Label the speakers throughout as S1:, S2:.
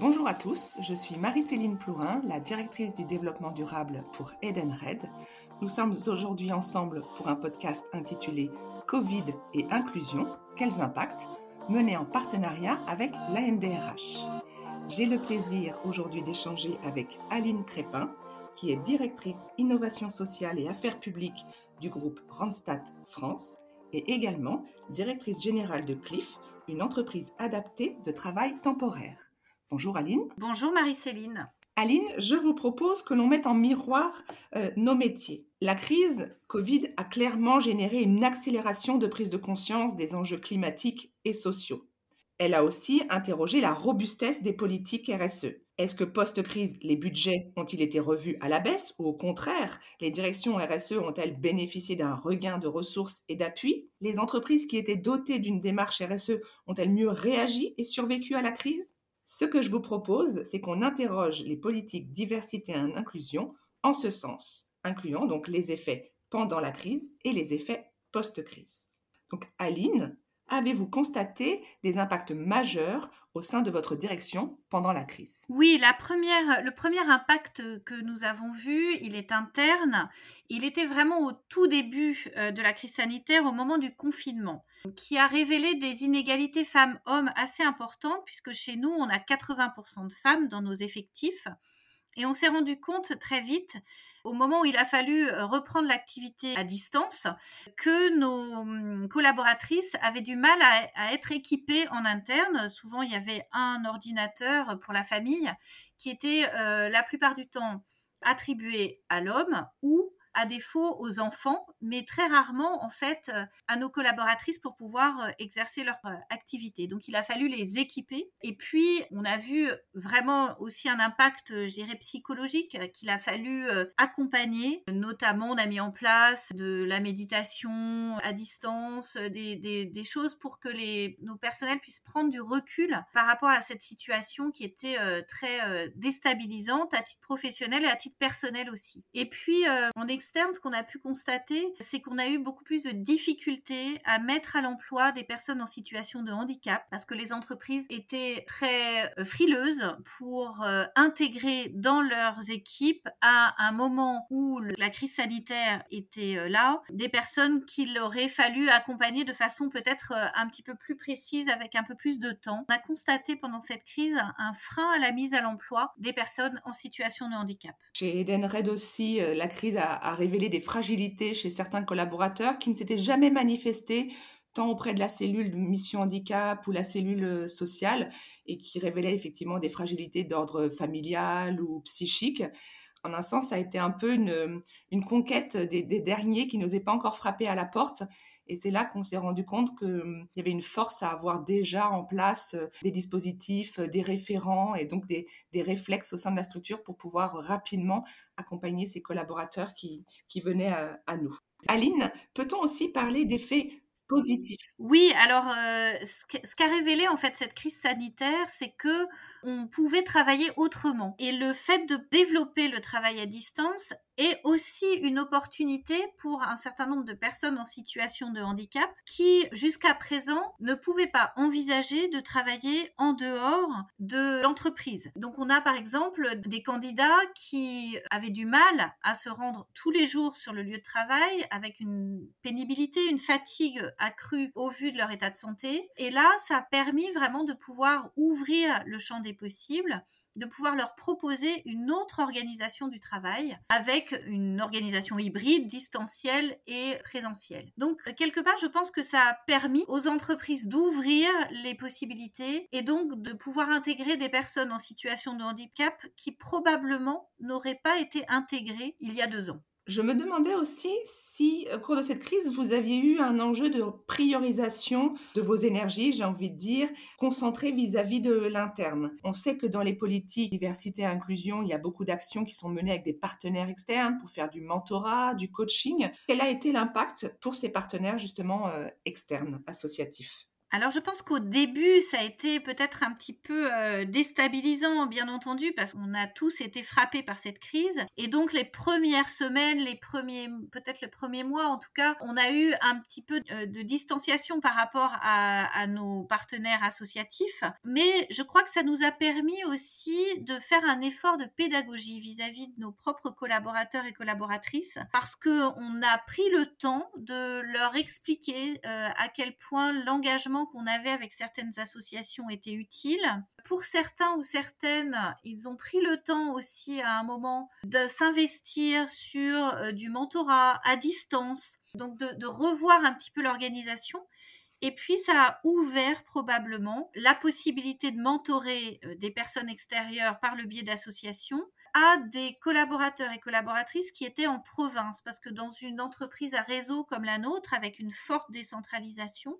S1: Bonjour à tous, je suis Marie-Céline Plourin, la directrice du développement durable pour Edenred. Nous sommes aujourd'hui ensemble pour un podcast intitulé Covid et inclusion, quels impacts mené en partenariat avec l'ANDRH. J'ai le plaisir aujourd'hui d'échanger avec Aline Crépin, qui est directrice innovation sociale et affaires publiques du groupe Randstad France et également directrice générale de CLIF, une entreprise adaptée de travail temporaire. Bonjour Aline.
S2: Bonjour Marie-Céline.
S1: Aline, je vous propose que l'on mette en miroir euh, nos métiers. La crise Covid a clairement généré une accélération de prise de conscience des enjeux climatiques et sociaux. Elle a aussi interrogé la robustesse des politiques RSE. Est-ce que post-crise, les budgets ont-ils été revus à la baisse ou au contraire, les directions RSE ont-elles bénéficié d'un regain de ressources et d'appui? Les entreprises qui étaient dotées d'une démarche RSE ont-elles mieux réagi et survécu à la crise? Ce que je vous propose, c'est qu'on interroge les politiques diversité et inclusion en ce sens, incluant donc les effets pendant la crise et les effets post-crise. Donc Aline, avez-vous constaté des impacts majeurs au sein de votre direction pendant la crise?
S2: Oui, le premier impact que nous avons vu, il est interne. Il était vraiment au tout début euh, de la crise sanitaire, au moment du confinement, qui a révélé des inégalités femmes-hommes assez importantes, puisque chez nous, on a 80% de femmes dans nos effectifs. Et on s'est rendu compte très vite au moment où il a fallu euh, reprendre l'activité à distance, que nos hum, collaboratrices avaient du mal à, être équipées en interne. Souvent, il y avait un ordinateur pour la famille qui était euh, la plupart du temps attribué à l'homme ou à défaut aux enfants, mais très rarement en fait euh, à nos collaboratrices pour pouvoir euh, exercer leur euh, activité. Donc il a fallu les équiper. Et puis on a vu vraiment aussi un impact, je dirais, psychologique qu'il a fallu accompagner. Notamment on a mis en place de la méditation à distance, des, choses pour que les, nos personnels puissent prendre du recul par rapport à cette situation qui était très déstabilisante à titre professionnel et à titre personnel aussi. Et puis on ce qu'on a pu constater, c'est qu'on a eu beaucoup plus de difficultés à mettre à l'emploi des personnes en situation de handicap parce que les entreprises étaient très euh, frileuses pour euh, intégrer dans leurs équipes à un moment où la crise sanitaire était euh, là, des personnes qu'il aurait fallu accompagner de façon peut-être un petit peu plus précise avec un peu plus de temps. On a constaté pendant cette crise un frein à la mise à l'emploi des personnes en situation de handicap.
S1: Chez Edenred aussi, la crise a a révélé des fragilités chez certains collaborateurs qui ne s'étaient jamais manifestées tant auprès de la cellule mission handicap ou la cellule euh, sociale et qui révélaient effectivement des fragilités d'ordre familial ou psychique. En un sens, ça a été un peu une, conquête des, derniers qui n'osaient pas encore frapper à la porte. Et c'est là qu'on s'est rendu compte qu'il hum, y avait une force à avoir déjà en place euh, des dispositifs, euh, des référents et donc des, réflexes au sein de la structure pour pouvoir rapidement accompagner ces collaborateurs qui, venaient à, à nous. Aline, peut-on aussi parler d'effets
S2: Oui, alors euh, ce qu'a révélé en fait cette crise sanitaire, c'est que on pouvait travailler autrement. Et le fait de développer le travail à distance est aussi une opportunité pour un certain nombre de personnes en situation de handicap qui, jusqu'à présent, ne pouvaient pas envisager de travailler en dehors de l'entreprise. Donc, on a par exemple des candidats qui avaient du mal à se rendre tous les jours sur le lieu de travail avec une pénibilité, une fatigue accrue au vu de leur état de santé. Et là, ça a permis vraiment de pouvoir ouvrir le champ des possibles de pouvoir leur proposer une autre organisation du travail avec une organisation hybride, distancielle et présentielle. Donc, quelque part, je pense que ça a permis aux entreprises d'ouvrir les possibilités et donc de pouvoir intégrer des personnes en situation de handicap qui probablement n'auraient pas été intégrées il y a deux ans.
S1: Je me demandais aussi si, au cours de cette crise, vous aviez eu un enjeu de priorisation de vos énergies, j'ai envie de dire, concentrées vis-à-vis de l'interne. On sait que dans les politiques diversité et inclusion, il y a beaucoup d'actions qui sont menées avec des partenaires externes pour faire du mentorat, du coaching. Quel a été l'impact pour ces partenaires justement euh, externes, associatifs?
S2: Alors je pense qu'au début, ça a été peut-être un petit peu euh, déstabilisant, bien entendu, parce qu'on a tous été frappés par cette crise. Et donc les premières semaines, les premiers, peut-être le premier mois en tout cas, on a eu un petit peu euh, de distanciation par rapport à, nos partenaires associatifs. Mais je crois que ça nous a permis aussi de faire un effort de pédagogie vis-à-vis de nos propres collaborateurs et collaboratrices, parce qu'on a pris le temps de leur expliquer euh, à quel point l'engagement qu'on avait avec certaines associations était utile. Pour certains ou certaines, ils ont pris le temps aussi à un moment de s'investir sur euh, du mentorat à distance, donc de, revoir un petit peu l'organisation. Et puis, ça a ouvert probablement la possibilité de mentorer euh, des personnes extérieures par le biais d'associations à des collaborateurs et collaboratrices qui étaient en province. Parce que dans une entreprise à réseau comme la nôtre, avec une forte décentralisation,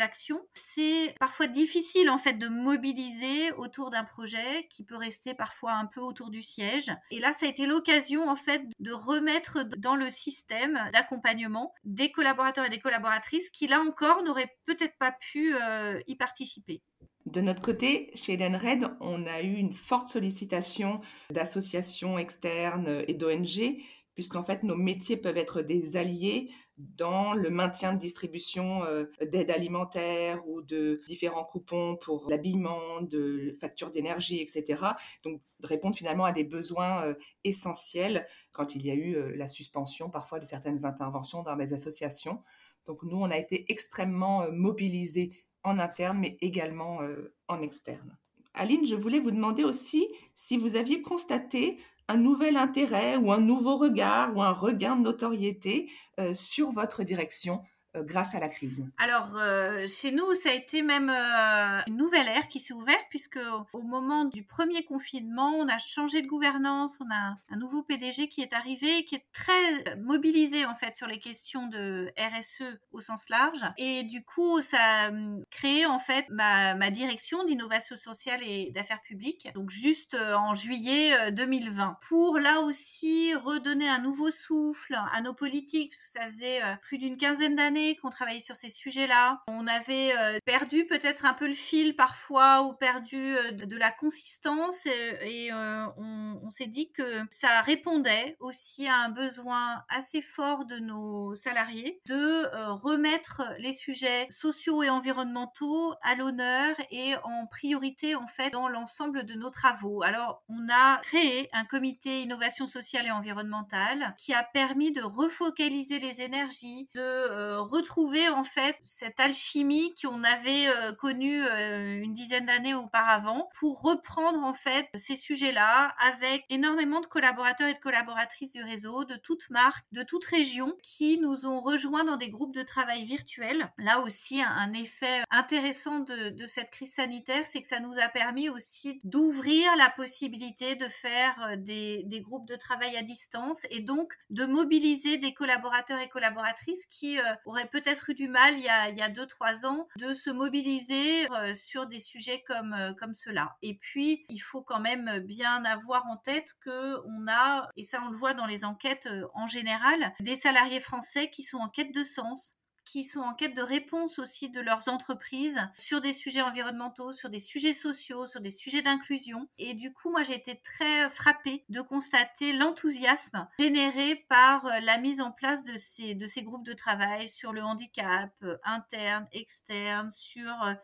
S2: actions. C'est parfois difficile en fait de mobiliser autour d'un projet qui peut rester parfois un peu autour du siège. Et là, ça a été l'occasion en fait de remettre dans le système d'accompagnement des collaborateurs et des collaboratrices qui là encore n'auraient peut-être pas pu euh, y participer.
S1: De notre côté, chez Edenred, on a eu une forte sollicitation d'associations externes et d'ONG puisqu'en fait nos métiers peuvent être des alliés dans le maintien de distribution euh, d'aide alimentaire ou de différents coupons pour l'habillement, de factures d'énergie, etc. Donc de répondre finalement à des besoins euh, essentiels quand il y a eu euh, la suspension parfois de certaines interventions dans les associations. Donc nous, on a été extrêmement mobilisés en interne, mais également en externe. Aline, je voulais vous demander aussi si vous aviez constaté un nouvel intérêt ou un nouveau regard ou un regain de notoriété euh, sur votre direction grâce à la crise
S2: Alors, euh, chez nous, ça a été même euh, une nouvelle ère qui s'est ouverte, puisque au moment du premier confinement, on a changé de gouvernance, on a un nouveau PDG qui est arrivé, qui est très mobilisé en fait sur les questions de RSE au sens large. Et du coup, ça a hum, créé en fait ma, direction d'innovation sociale et d'affaires publiques, donc juste en juillet 2020, pour là aussi redonner un nouveau souffle à nos politiques, parce ça faisait plus d'une quinzaine d'années qu'on travaillait sur ces sujets-là. On avait euh, perdu peut-être un peu le fil parfois ou perdu euh, de, la consistance et, euh, on, s'est dit que ça répondait aussi à un besoin assez fort de nos salariés de remettre les sujets sociaux et environnementaux à l'honneur et en priorité en fait dans l'ensemble de nos travaux. Alors on a créé un comité innovation sociale et environnementale qui a permis de refocaliser les énergies, de retrouver en fait cette alchimie qu'on avait euh, connue euh, une dizaine d'années auparavant pour reprendre en fait ces sujets-là avec énormément de collaborateurs et de collaboratrices du réseau, de toutes marques, de toutes régions qui nous ont rejoints dans des groupes de travail virtuels. Là aussi, un, effet intéressant de, cette crise sanitaire, c'est que ça nous a permis aussi d'ouvrir la possibilité de faire euh, des, des, groupes de travail à distance et donc de mobiliser des collaborateurs et collaboratrices qui auraient peut-être eu du mal il y a, il y a deux, trois ans de se mobiliser euh, sur des sujets comme, euh, comme cela. Et puis, il faut quand même bien avoir en tête que on a, et ça on le voit dans les enquêtes euh, en général, des salariés français qui sont en quête de sens, qui sont en quête de réponse aussi de leurs entreprises sur des sujets environnementaux, sur des sujets sociaux, sur des sujets d'inclusion. Et du coup, moi, j'ai été très frappée de constater l'enthousiasme généré par euh, la mise en place de ces, de ces groupes de travail sur le handicap euh, interne, externe, sur euh,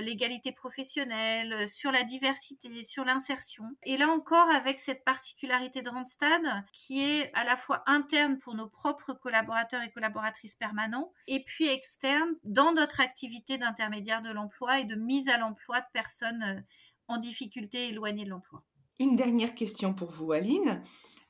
S2: l'égalité professionnelle, euh, sur la diversité, sur l'insertion. Et là encore, avec cette particularité de Randstad, qui est à la fois interne pour nos propres collaborateurs et collaboratrices permanents, et puis externe dans notre activité d'intermédiaire de l'emploi et de mise à l'emploi de personnes euh, en difficulté éloignées de l'emploi.
S1: Une dernière question pour vous, Aline.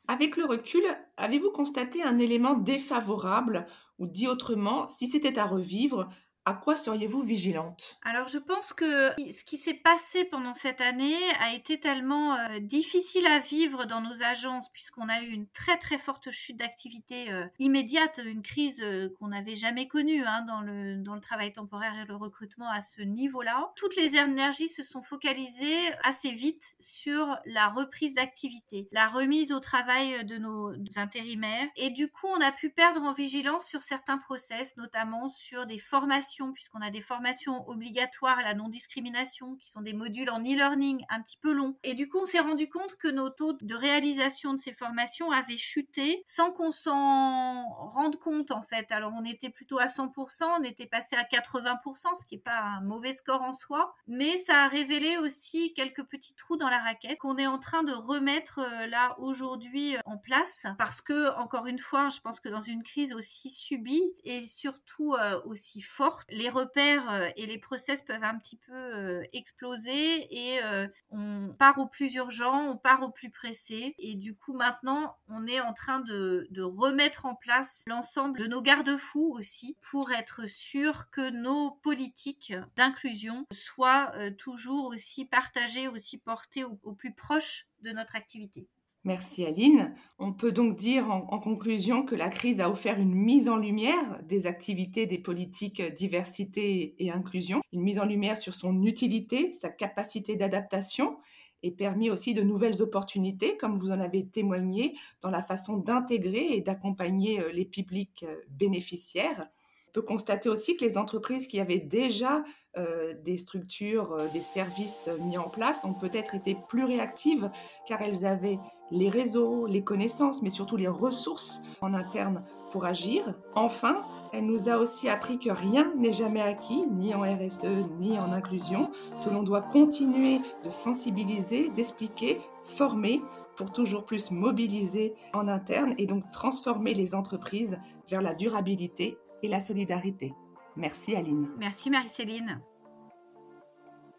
S1: Avec le recul, avez-vous constaté un élément défavorable ou dit autrement, si c'était à revivre, à quoi seriez-vous vigilante?
S2: Alors je pense que ce qui s'est passé pendant cette année a été tellement euh, difficile à vivre dans nos agences puisqu'on a eu une très très forte chute d'activité euh, immédiate, une crise euh, qu'on n'avait jamais connue hein, dans, le, dans le travail temporaire et le recrutement à ce niveau-là. Toutes les énergies se sont focalisées assez vite sur la reprise d'activité, la remise au travail de nos intérimaires et du coup on a pu perdre en vigilance sur certains process, notamment sur des formations puisqu'on a des formations obligatoires à la non-discrimination, qui sont des modules en e-learning un petit peu longs. Et du coup, on s'est rendu compte que nos taux de réalisation de ces formations avaient chuté sans qu'on s'en rende compte, en fait. Alors, on était plutôt à 100%, on était passé à 80%, ce qui n'est pas un mauvais score en soi, mais ça a révélé aussi quelques petits trous dans la raquette qu'on est en train de remettre euh, là aujourd'hui euh, en place parce que, encore une fois, je pense que dans une crise aussi subie et surtout euh, aussi forte, les repères et les process peuvent un petit peu exploser et on part au plus urgent, on part au plus pressé et du coup maintenant on est en train de, remettre en place l'ensemble de nos garde-fous aussi pour être sûr que nos politiques d'inclusion soient toujours aussi partagées, aussi portées au plus proche de notre activité.
S1: Merci Aline. On peut donc dire en, conclusion que la crise a offert une mise en lumière des activités des politiques diversité et inclusion, une mise en lumière sur son utilité, sa capacité d'adaptation et permis aussi de nouvelles opportunités, comme vous en avez témoigné, dans la façon d'intégrer et d'accompagner euh, les publics euh, bénéficiaires. Peut constater aussi que les entreprises qui avaient déjà euh, des structures, euh, des services mis en place ont peut-être été plus réactives car elles avaient les réseaux, les connaissances, mais surtout les ressources en interne pour agir. Enfin, elle nous a aussi appris que rien n'est jamais acquis, ni en RSE, ni en inclusion, que l'on doit continuer de sensibiliser, d'expliquer, former pour toujours plus mobiliser en interne et donc transformer les entreprises vers la durabilité et la solidarité. Merci Aline.
S2: Merci Marie-Céline.